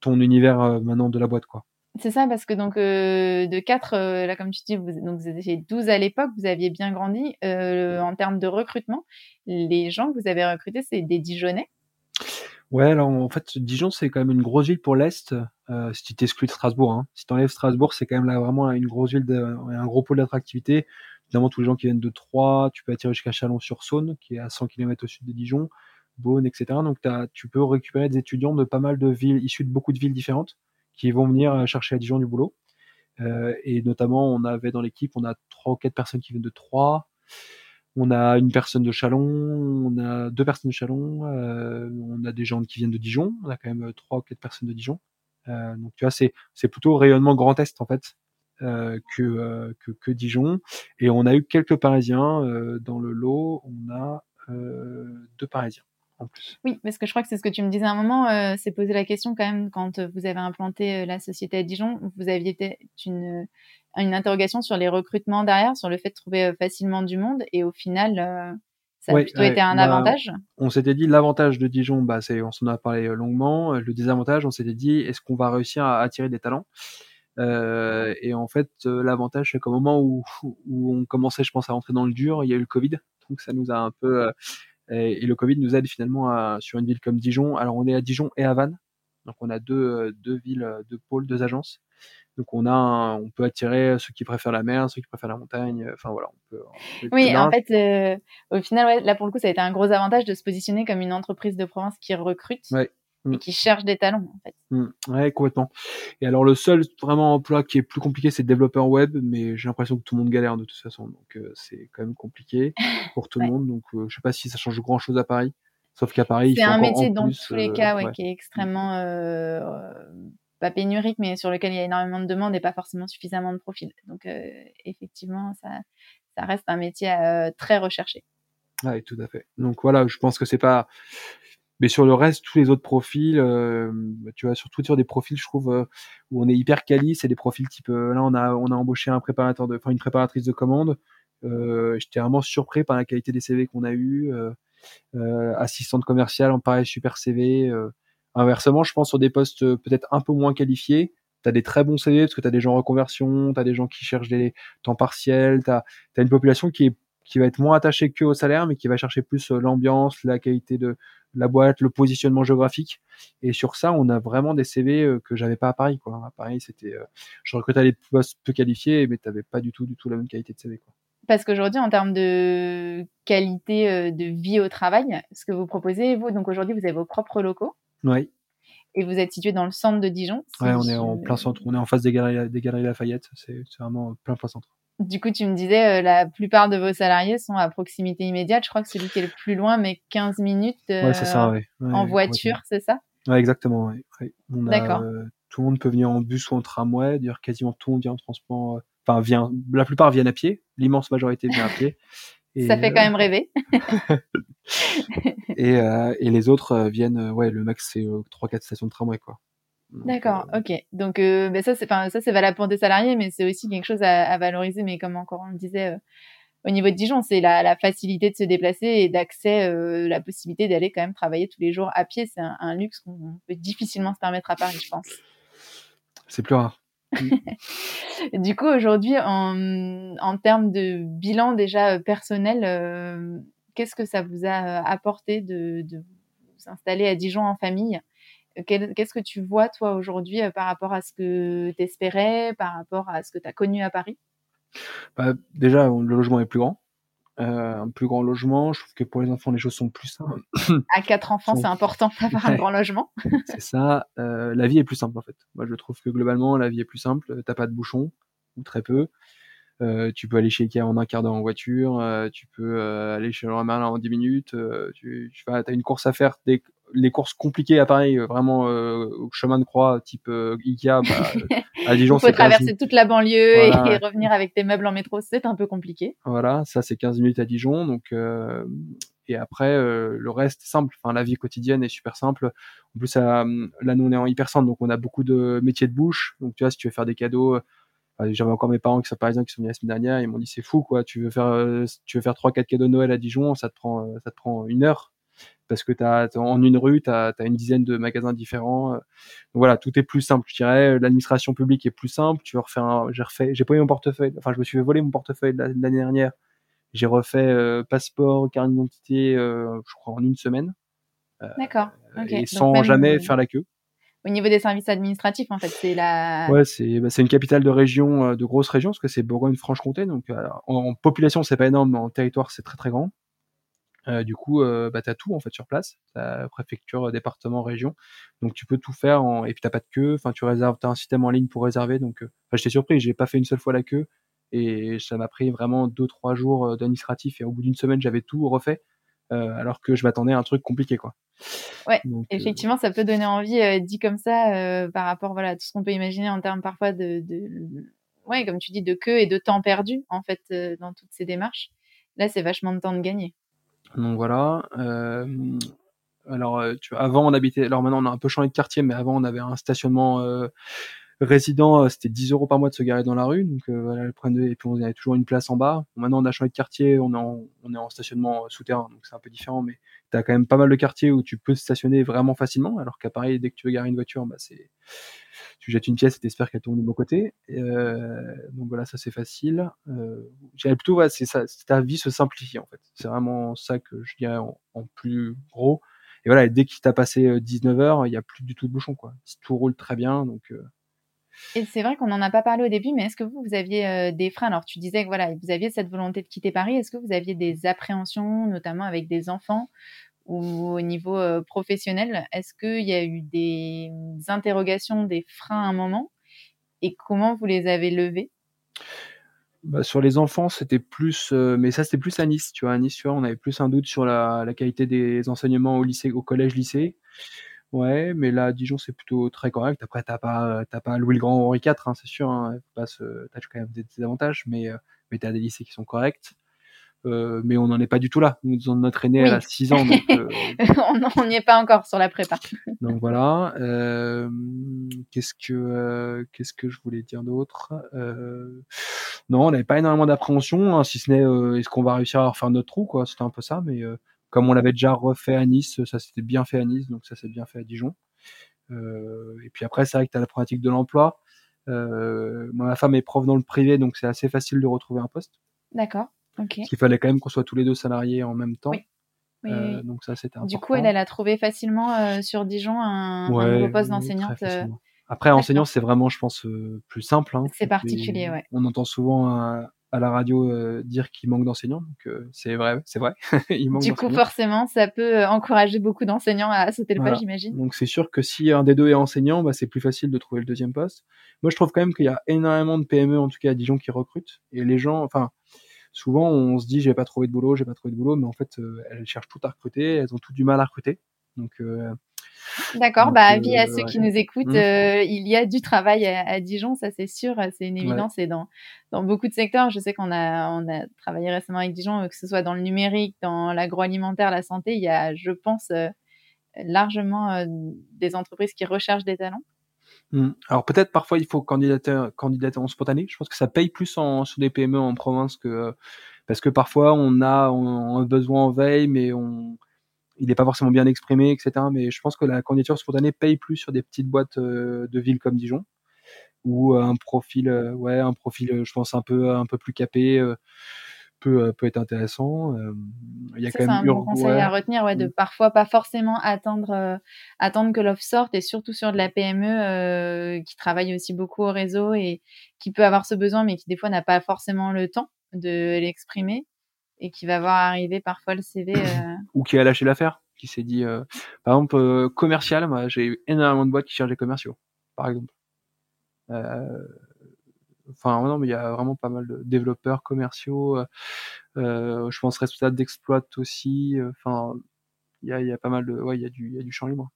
ton univers maintenant de la boîte quoi. C'est ça parce que donc euh, de 4, là comme tu dis, vous, donc vous étiez 12 à l'époque, vous aviez bien grandi. Euh, en termes de recrutement, les gens que vous avez recrutés, c'est des Dijonnais. Ouais, alors en fait, Dijon, c'est quand même une grosse ville pour l'Est, euh, si tu t'exclus de Strasbourg. Hein. Si tu enlèves Strasbourg, c'est quand même là vraiment une grosse ville, de, un gros pôle d'attractivité. Évidemment, tous les gens qui viennent de Troyes, tu peux attirer jusqu'à Chalon-sur-Saône, qui est à 100 km au sud de Dijon, Beaune, etc. Donc t'as- tu peux récupérer des étudiants de pas mal de villes, issus de beaucoup de villes différentes, qui vont venir euh, chercher à Dijon du boulot. Euh, et notamment, on avait dans l'équipe, on a trois ou quatre personnes qui viennent de Troyes. On a une personne de Chalon, on a deux personnes de Chalon, euh, on a des gens qui viennent de Dijon, on a quand même euh, trois ou quatre personnes de Dijon. Euh, donc tu vois, c'est c'est plutôt rayonnement Grand Est en fait euh, que, que que Dijon. Et on a eu quelques Parisiens dans le lot. On a deux Parisiens en plus. Oui, parce que je crois que c'est ce que tu me disais à un moment, euh, c'est poser la question quand même quand euh, vous avez implanté euh, la société à Dijon, vous aviez peut-être une, une interrogation sur les recrutements derrière, sur le fait de trouver euh, facilement du monde, et au final, euh, ça a Ouais, plutôt ouais, été un bah, avantage. On s'était dit l'avantage de Dijon, bah c'est on s'en a parlé euh, longuement. Le désavantage, on s'était dit est-ce qu'on va réussir à attirer des talents? Euh, Et en fait, euh, l'avantage c'est qu'au moment où, où on commençait, je pense, à rentrer dans le dur, il y a eu le Covid, donc ça nous a un peu euh, et, et le Covid nous aide finalement à, sur une ville comme Dijon. Alors on est à Dijon et à Vannes, donc on a deux euh, deux villes, euh, deux pôles, deux agences. Donc on a, un- on peut attirer ceux qui préfèrent la mer, ceux qui préfèrent la montagne. Enfin voilà, on peut. on peut être Oui, en large. fait, euh, au final, ouais, là pour le coup, ça a été un gros avantage de se positionner comme une entreprise de province qui recrute Ouais. Et Mm. qui cherche des talents, en fait. Mm, ouais, complètement. Et alors le seul vraiment emploi qui est plus compliqué, c'est développeur web, mais j'ai l'impression que tout le monde galère de toute façon, donc euh, c'est quand même compliqué (laughs) pour tout Ouais. le monde. Donc euh, je sais pas si ça change grand chose à Paris, sauf qu'à Paris, C'est un métier dans plus, tous les euh, cas, ouais, ouais. qui est extrêmement euh, pas pénurique, mais sur lequel il y a énormément de demandes et pas forcément suffisamment de profils. Donc euh, effectivement, ça, ça reste un métier euh, très recherché. Ouais, tout à fait. Donc voilà, je pense que c'est pas. Mais sur le reste, tous les autres profils, euh, bah, tu vois, surtout sur des profils, je trouve euh, où on est hyper quali, c'est des profils type. euh, là, on a on a embauché un préparateur de, enfin une préparatrice de commande. Euh, J'étais vraiment surpris par la qualité des CV qu'on a eu. Assistante commerciale, en pareil super CV. Inversement, je pense sur des postes peut-être un peu moins qualifiés, tu as des très bons CV parce que tu as des gens en reconversion, tu as des gens qui cherchent des temps partiels, tu as, une population qui est qui va être moins attachée que au salaire, mais qui va chercher plus euh, l'ambiance, la qualité de la boîte, le positionnement géographique. Et sur ça, on a vraiment des CV euh, que j'avais pas à Paris. Quoi. À Paris, c'était, euh, je recrutais des postes peu qualifiés, mais t'avais pas du tout, du tout la même qualité de CV. Quoi. Parce qu'aujourd'hui, en termes de qualité de vie au travail, ce que vous proposez, vous, donc aujourd'hui, vous avez vos propres locaux Oui. et vous êtes situé dans le centre de Dijon. Ouais, on est en plein centre. On est en face des galeries, des galeries Lafayette. C'est c'est vraiment plein plein centre. Du coup, tu me disais, euh, la plupart de vos salariés sont à proximité immédiate. Je crois que celui qui est le plus loin, mais 15 minutes euh, Ouais, c'est ça. Ouais. Ouais, en voiture, c'est ça? Exactement. D'accord. euh, tout le monde peut venir en bus ou en tramway. D'ailleurs, quasiment tout le monde vient en transport. Enfin, vient. La plupart viennent à pied. L'immense majorité vient à pied. Et, (laughs) Ça fait quand même rêver. (laughs) Et, euh, et les autres viennent. ouais, le max c'est euh, 3-4 stations de tramway, quoi. D'accord, euh, ok. Donc euh, ben ça, c'est, enfin, ça, c'est valable pour des salariés, mais c'est aussi quelque chose à, à valoriser. Mais comme encore on le disait, euh, au niveau de Dijon, c'est la, facilité de se déplacer et d'accès, la possibilité d'aller quand même travailler tous les jours à pied. C'est un, luxe qu'on peut difficilement se permettre à Paris, je pense. C'est plus rare. (laughs) du coup, aujourd'hui, en, en, termes de bilan déjà personnel, qu'est-ce que ça vous a apporté de, de vous installer à Dijon en famille? Qu'est-ce que tu vois, toi, aujourd'hui, par rapport à ce que tu espérais, par rapport à ce que tu as connu à Paris? Bah, Déjà, le logement est plus grand. Euh, un plus grand logement. Je trouve que pour les enfants, les choses sont plus simples. (coughs) À quatre enfants, c'est important d'avoir un grand logement. (laughs) c'est ça. Euh, la vie est plus simple en fait. Moi, je trouve que globalement, la vie est plus simple. T'as pas de bouchons ou très peu. Euh, tu peux aller chez Ikea en un quart d'heure en voiture. Euh, tu peux euh, aller chez Leroy Merlin en 10 minutes. tu, tu as une course à faire dès, les courses compliquées à Paris, euh, vraiment euh, au chemin de croix, type euh, Ikea, bah, (laughs) à Dijon, Il faut traverser toute la banlieue et, (laughs) revenir avec tes meubles en métro, c'est un peu compliqué. Voilà, ça c'est 15 minutes à Dijon, donc et après le reste simple. Enfin, la vie quotidienne est super simple. En plus, là nous on est en hypercentre, donc on a beaucoup de métiers de bouche. Donc tu vois, si tu veux faire des cadeaux. J'avais encore mes parents qui sont parisiens qui sont venus la semaine dernière, ils m'ont dit c'est fou quoi, tu veux faire tu veux faire trois quatre cadeaux de Noël à Dijon, ça te prend ça te prend une heure parce que as, en une rue, tu as, une dizaine de magasins différents. Donc voilà, tout est plus simple, je dirais. L'administration publique est plus simple. Tu vas refaire j'ai refait, j'ai pas eu mon portefeuille. Enfin, je me suis fait voler mon portefeuille l'année dernière. J'ai refait euh, passeport, carte d'identité, euh, je crois en une semaine. Euh, D'accord. Et sans jamais faire la queue. Au niveau des services administratifs, en fait, c'est la. Ouais, c'est bah, c'est une capitale de région, de grosse région, parce que c'est Bourgogne-Franche-Comté. Donc en, en, population, c'est pas énorme, mais en territoire, c'est très très grand. Euh, du coup, euh, bah, tu as tout en fait sur place, préfecture, département, région. Donc tu peux tout faire en... et puis t'as pas de queue. Enfin, tu réserves, as un système en ligne pour réserver. Donc, euh... enfin, j'étais surpris, j'ai pas fait une seule fois la queue et ça m'a pris vraiment deux trois jours euh, d'administratif et au bout d'une semaine j'avais tout refait euh, alors que je m'attendais à un truc compliqué quoi. Ouais, effectivement, ça peut donner envie dit comme ça par rapport voilà à tout ce qu'on peut imaginer en termes parfois de, de, ouais comme tu dis de queue et de temps perdu en fait dans toutes ces démarches. Là, c'est vachement de temps de gagner. Donc voilà. Euh, alors, euh, tu vois, avant on habitait, alors maintenant on a un peu changé de quartier, mais avant on avait un stationnement euh, résident, c'était 10 euros par mois de se garer dans la rue, donc voilà le problème et puis on avait toujours une place en bas. Maintenant on a changé de quartier, on est en, on est en stationnement souterrain, donc c'est un peu différent, mais tu as quand même pas mal de quartiers où tu peux stationner vraiment facilement, alors qu'à Paris dès que tu veux garer une voiture, bah c'est tu jettes une pièce et t'espères qu'elle tourne du bon côté. Euh, donc voilà, ça c'est facile. Euh, plutôt, ouais, c'est ça, ta vie se simplifie en fait. C'est vraiment ça que je dirais en, plus gros. Et voilà, dès qu'il t'a passé 19 euh, heures, il n'y a plus du tout de bouchon quoi. Tout roule très bien, donc. Euh, et c'est vrai qu'on n'en a pas parlé au début, mais est-ce que vous, vous aviez euh, des freins? Alors, tu disais que voilà, vous aviez cette volonté de quitter Paris. Est-ce que vous aviez des appréhensions, notamment avec des enfants ou au niveau euh, professionnel? Est-ce qu'il y a eu des interrogations, des freins à un moment? Et comment vous les avez levés? Bah, sur les enfants, c'était plus, euh, mais ça c'était plus à Nice. Tu vois, à Nice, tu vois, on avait plus un doute sur la, la qualité des enseignements au lycée, au collège, lycée. Ouais, mais là, Dijon, c'est plutôt très correct. Après, t'as pas, t'as pas Louis le Grand Henri IV, hein, c'est sûr. Hein. Pas ce, t'as quand même des, des avantages, mais, euh, mais t'as des lycées qui sont corrects. Euh, mais on n'en est pas du tout là. Nous, notre aîné a 6 ans. Donc, euh, (laughs) on n'y est pas encore sur la prépa. (laughs) donc voilà. Euh, qu'est-ce que qu'est-ce que je voulais dire d'autre? Non, on n'avait pas énormément d'appréhension, hein, si ce n'est est-ce qu'on va réussir à refaire notre trou, quoi. C'était un peu ça, mais comme on l'avait déjà refait à Nice, ça s'était bien fait à Nice, donc ça s'est bien fait à Dijon. et puis après, c'est vrai que tu as la problématique de l'emploi. ma femme est prof dans le privé, donc c'est assez facile de retrouver un poste. D'accord. Parce qu'il fallait quand même qu'on soit tous les deux salariés en même temps. Euh, donc ça, c'était important. Du coup, elle, elle a trouvé facilement euh, sur Dijon un, nouveau poste d'enseignante. Euh, Après, enseignant, c'est vraiment, je pense, plus simple. Hein. C'est particulier, ouais. On entend souvent à, la radio dire qu'il manque d'enseignants, donc c'est vrai, c'est vrai. (laughs) Il manque du coup, forcément, ça peut encourager beaucoup d'enseignants à sauter le pas, j'imagine. Donc c'est sûr que si un des deux est enseignant, bah, c'est plus facile de trouver le deuxième poste. Moi, je trouve quand même qu'il y a énormément de PME, en tout cas à Dijon, qui recrutent. Et les gens, enfin, souvent on se dit j'ai pas trouvé de boulot, j'ai pas trouvé de boulot, mais en fait euh, elles cherchent tout à recruter, elles ont tout du mal à recruter. Donc euh, D'accord, bah avis à euh, ceux qui nous écoutent, mmh. il y a du travail à, Dijon, ça c'est sûr, c'est une évidence et dans dans beaucoup de secteurs. Je sais qu'on a on a travaillé récemment avec Dijon, que ce soit dans le numérique, dans l'agroalimentaire, la santé, il y a, je pense, largement des entreprises qui recherchent des talents. Mmh. Alors peut-être parfois il faut candidater, candidater en spontané. Je pense que ça paye plus en, sur des PME en province que parce que parfois on a un besoin en veille, mais on il n'est pas forcément bien exprimé, etc. Mais je pense que la candidature spontanée paye plus sur des petites boîtes de villes comme Dijon, ou un profil, ouais, un profil, je pense un peu un peu plus capé peut, peut être intéressant. il y a quand même un bon conseil à retenir, ouais, de mmh. parfois pas forcément attendre, attendre que l'offre sorte et surtout sur de la PME qui travaille aussi beaucoup au réseau et qui peut avoir ce besoin mais qui des fois n'a pas forcément le temps de l'exprimer et qui va voir arriver parfois le CV. (clears throat) Ou qui a lâché l'affaire, qui s'est dit, par exemple, commercial, moi j'ai énormément de boîtes qui cherchent des commerciaux, par exemple. Euh, enfin non mais il y a vraiment pas mal de développeurs commerciaux euh, euh je pense responsable d'exploit aussi euh, enfin il y a, y a pas mal de ouais il y a du il y a du champ libre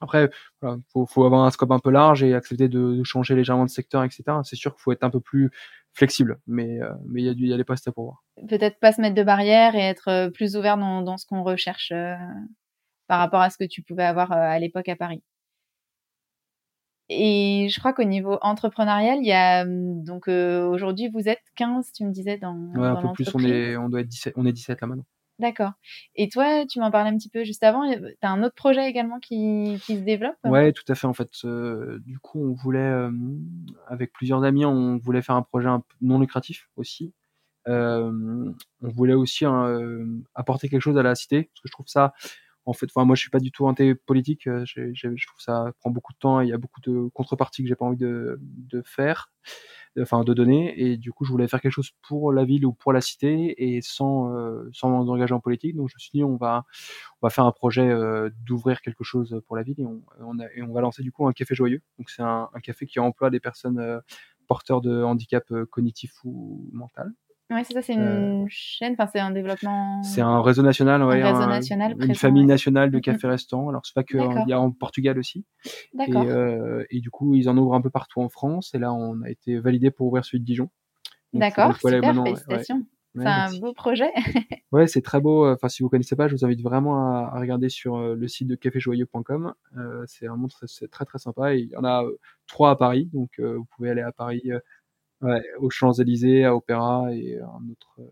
après voilà, faut, faut avoir un scope un peu large et accepter de, de changer légèrement de secteur etc c'est sûr qu'il faut être un peu plus flexible mais euh, mais il y a du il y a des postes à pourvoir peut-être pas se mettre de barrières et être plus ouvert dans, dans ce qu'on recherche par rapport à ce que tu pouvais avoir à l'époque à Paris et je crois qu'au niveau entrepreneurial, il y a hum, donc euh, aujourd'hui vous êtes 15, tu me disais dans Ouais, un peu plus, on est on doit être 17, on est 17 là maintenant. D'accord. Et toi, tu m'en parlais un petit peu juste avant, tu as un autre projet également qui, qui se développe Ouais, tout à fait en fait. Euh, du coup, on voulait avec plusieurs amis, on voulait faire un projet non lucratif aussi. On voulait aussi apporter quelque chose à la cité parce que je trouve ça en fait, enfin, moi, je suis pas du tout anti politique. Euh, je trouve ça prend beaucoup de temps. Il y a beaucoup de contreparties que j'ai pas envie de, de faire, enfin, de donner. Et du coup, je voulais faire quelque chose pour la ville ou pour la cité et sans, euh, sans m'engager en politique. Donc, je me suis dit, on va, on va faire un projet euh, d'ouvrir quelque chose pour la ville et on, on, a, et on va lancer du coup un café joyeux. Donc, c'est un, café qui emploie des personnes porteurs de handicap cognitif ou mental. Ouais, c'est ça, c'est une euh, chaîne, enfin, c'est un développement. C'est un réseau national, ouais. Un réseau national, Une famille nationale de cafés-restaurants. Alors, c'est pas que, il y a en Portugal aussi. D'accord. Et, euh, et, du coup, ils en ouvrent un peu partout en France. Et là, on a été validé pour ouvrir celui de Dijon. D'accord, super, félicitations. c'est un beau projet. (laughs) ouais, c'est très beau. Enfin, si vous connaissez pas, je vous invite vraiment à, regarder sur euh, le site de caféjoyeux.com. Euh, c'est vraiment très, très, très sympa. Et il y en a trois à Paris, donc vous pouvez aller à Paris Ouais, aux Champs-Élysées, à Opéra et un autre euh,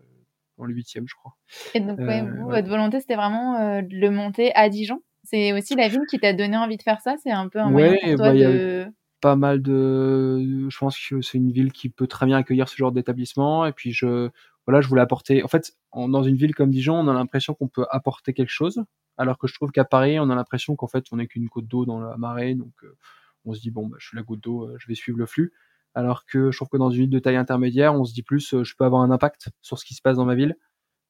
dans le huitième, je crois. Et donc, ouais, euh, votre volonté, c'était vraiment euh, de le monter à Dijon C'est aussi la ville qui t'a donné envie de faire ça C'est un peu un moyen pour toi bah, de... Pas mal de... Je pense que c'est une ville qui peut très bien accueillir ce genre d'établissement. Et puis, je, voilà, je voulais apporter... En fait, dans une ville comme Dijon, on a l'impression qu'on peut apporter quelque chose. Alors que je trouve qu'à Paris, on a l'impression qu'en fait, on n'est qu'une goutte d'eau dans la marée. Donc, on se dit, bon, bah, je suis la goutte d'eau, je vais suivre le flux. Alors que je trouve que dans une ville de taille intermédiaire, on se dit plus, euh, je peux avoir un impact sur ce qui se passe dans ma ville.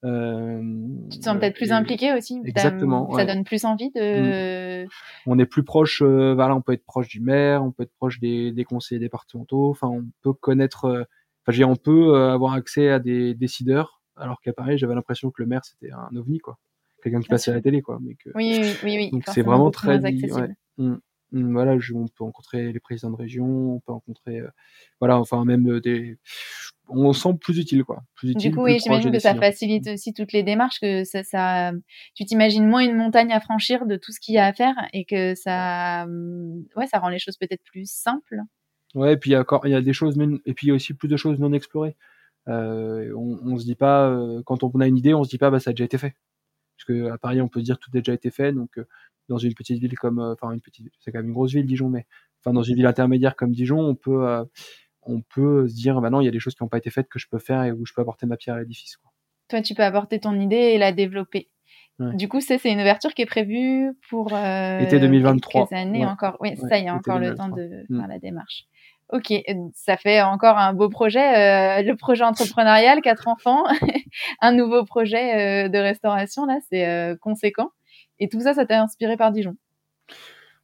Euh, tu te sens peut-être plus impliqué aussi. Exactement. Ça donne plus envie de. Mm. On est plus proche. Euh, voilà, on peut être proche du maire, on peut être proche des, des conseillers départementaux. Enfin, on peut connaître. Euh, enfin, dire, on peut avoir accès à des décideurs. Alors qu'à Paris, j'avais l'impression que le maire c'était un ovni, quoi. Quelqu'un qui passait à la télé, quoi. Mais que... Oui, oui, oui, oui. (laughs) Donc c'est vraiment très. accessible. Mm. Mmh, voilà, on peut rencontrer les présidents de région, on peut rencontrer, euh, voilà, enfin même euh, des, on sent plus utile quoi, plus utile. Du coup, oui, j'imagine que ça facilite aussi toutes les démarches, que ça, ça tu t'imagines moins une montagne à franchir de tout ce qu'il y a à faire et que ça, mmh, ouais, ça rend les choses peut-être plus simples. Ouais, et puis il y a encore, il y a des choses, et puis il y a aussi plus de choses non explorées. Euh, on, on se dit pas, quand on a une idée, on se dit pas, bah ça a déjà été fait. Parce que à Paris, on peut dire tout a déjà été fait, donc dans une petite ville comme, euh, enfin une petite, c'est quand même une grosse ville Dijon, mais enfin dans une ville intermédiaire comme Dijon, on peut euh, on peut se dire, bah non, il y a des choses qui n'ont pas été faites que je peux faire et où je peux apporter ma pierre à l'édifice. Toi, tu peux apporter ton idée et la développer. Du coup, c'est une ouverture qui est prévue pour euh, été 2023. Quelques années encore. Oui, ça, il y a encore le temps de faire mm. la démarche. Ok, ça fait encore un beau projet, le projet entrepreneurial, quatre enfants, (laughs) un nouveau projet de restauration là, c'est conséquent. Et tout ça, ça t'a inspiré par Dijon?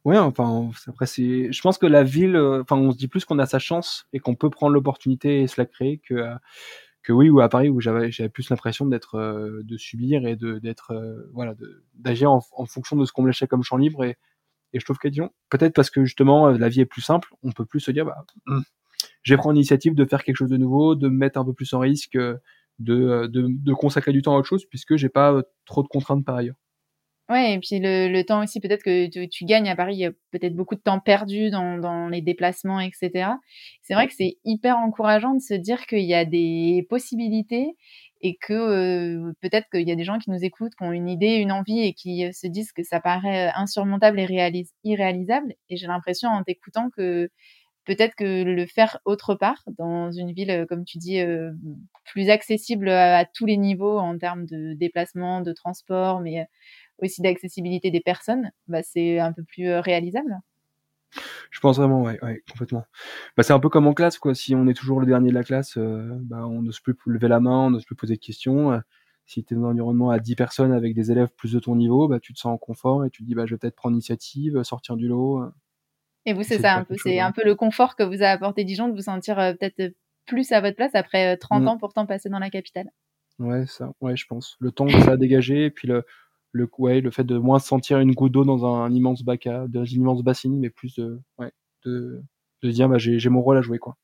Ouais, enfin, après, c'est. Je pense que la ville, euh, enfin, on se dit plus qu'on a sa chance et qu'on peut prendre l'opportunité et se la créer que, euh, que oui, ou à Paris où j'avais, j'avais plus l'impression d'être, euh, de subir et de, d'être, voilà, d'agir en, fonction de ce qu'on me laissait comme champ libre et, et je trouve qu'à Dijon, peut-être parce que justement la vie est plus simple, on peut plus se dire, bah, hum, je vais l'initiative de faire quelque chose de nouveau, de me mettre un peu plus en risque, de, de, de consacrer du temps à autre chose puisque j'ai pas trop de contraintes par ailleurs. Ouais, et puis le, le temps aussi, peut-être que tu, tu, gagnes à Paris, il y a peut-être beaucoup de temps perdu dans, dans les déplacements, etc. C'est vrai que c'est hyper encourageant de se dire qu'il y a des possibilités et que peut-être qu'il y a des gens qui nous écoutent, qui ont une idée, une envie et qui se disent que ça paraît insurmontable et irréalisable. Et j'ai l'impression en t'écoutant que peut-être que le faire autre part, dans une ville, comme tu dis, plus accessible à, tous les niveaux en termes de déplacement, de transport, mais aussi d'accessibilité des personnes, bah, c'est un peu plus réalisable. Je pense vraiment, ouais, ouais complètement. Bah, c'est un peu comme en classe, quoi. Si on est toujours le dernier de la classe, euh, bah, on n'ose plus lever la main, on n'ose plus poser de questions. Euh, si tu es dans un environnement à 10 personnes avec des élèves plus de ton niveau, bah, tu te sens en confort et tu te dis, bah, je vais peut-être prendre l'initiative, sortir du lot. Euh. Et vous, c'est ça un peu, c'est un peu le confort que vous a apporté Dijon de vous sentir peut-être plus à votre place après 30 mmh. ans pourtant passé dans la capitale. Ouais, ça, ouais, je pense. Le temps que ça a dégagé, et puis le, le, ouais, le fait de moins sentir une goutte d'eau dans un, immense bac à, dans une immense bassine, mais plus de, ouais, de, de dire bah, j'ai mon rôle à jouer quoi.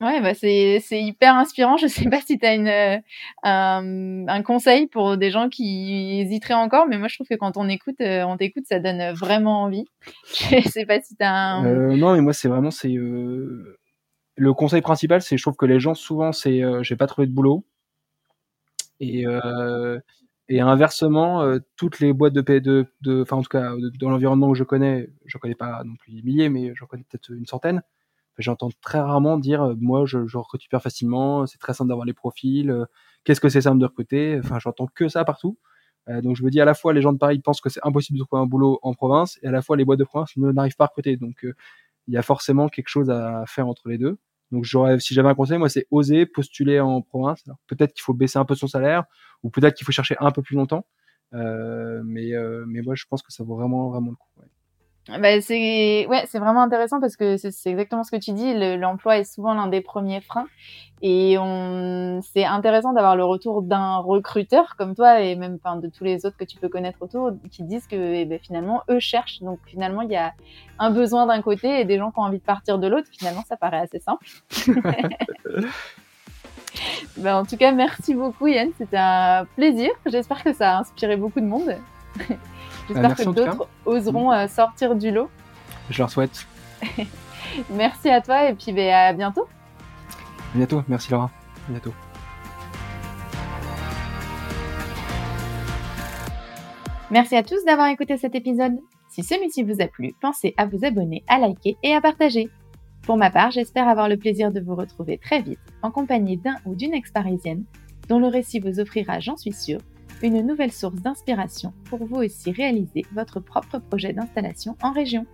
Ouais, bah c'est hyper inspirant. Je sais pas si tu as une, euh, un, un, conseil pour des gens qui hésiteraient encore, mais moi je trouve que quand on écoute, euh, on t'écoute, ça donne vraiment envie. (laughs) Je sais pas si tu as un... Euh, non, mais moi c'est vraiment c'est le conseil principal, c'est je trouve que les gens souvent c'est j'ai pas trouvé de boulot et et inversement, euh, toutes les boîtes de paix de, enfin en tout cas dans l'environnement où je connais, je connais pas non plus des milliers, mais j'en connais peut-être une centaine. J'entends très rarement dire, euh, moi je, je recrute super facilement, c'est très simple d'avoir les profils, euh, qu'est-ce que c'est simple de recruter. Enfin, j'entends que ça partout. donc je me dis à la fois les gens de Paris pensent que c'est impossible de trouver un boulot en province, et à la fois les boîtes de province n'arrivent pas à recruter. Donc il y a forcément quelque chose à faire entre les deux. Donc j'aurais, si j'avais un conseil, moi, c'est oser postuler en province. peut-être qu'il faut baisser un peu son salaire, ou peut-être qu'il faut chercher un peu plus longtemps. Euh, mais, euh, mais moi, je pense que ça vaut vraiment, vraiment le coup. Bah, c'est ouais, c'est vraiment intéressant parce que c'est exactement ce que tu dis. L'emploi est souvent l'un des premiers freins, et on c'est intéressant d'avoir le retour d'un recruteur comme toi et même enfin, de tous les autres que tu peux connaître autour qui disent que eh ben, finalement eux cherchent. Donc finalement il y a un besoin d'un côté et des gens qui ont envie de partir de l'autre. Finalement ça paraît assez simple. (laughs) ben, en tout cas merci beaucoup Yann, c'était un plaisir. J'espère que ça a inspiré beaucoup de monde. J'espère euh, que d'autres oseront euh, sortir du lot. Je leur souhaite. (laughs) merci à toi et puis ben, à bientôt. À bientôt, merci Laura. À bientôt. Merci à tous d'avoir écouté cet épisode. Si celui-ci vous a plu, pensez à vous abonner, à liker et à partager. Pour ma part, j'espère avoir le plaisir de vous retrouver très vite en compagnie d'un ou d'une ex-parisienne dont le récit vous offrira, j'en suis sûre, une nouvelle source d'inspiration pour vous aussi réaliser votre propre projet d'installation en région.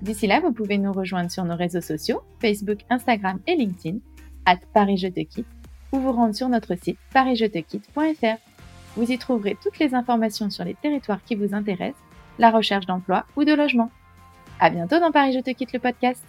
D'ici là, vous pouvez nous rejoindre sur nos réseaux sociaux, Facebook, Instagram et LinkedIn, at Paris Je Te Quitte, ou vous rendre sur notre site parisjetequitte.fr. Vous y trouverez toutes les informations sur les territoires qui vous intéressent, la recherche d'emploi ou de logement. À bientôt dans Paris Je Te Quitte le podcast.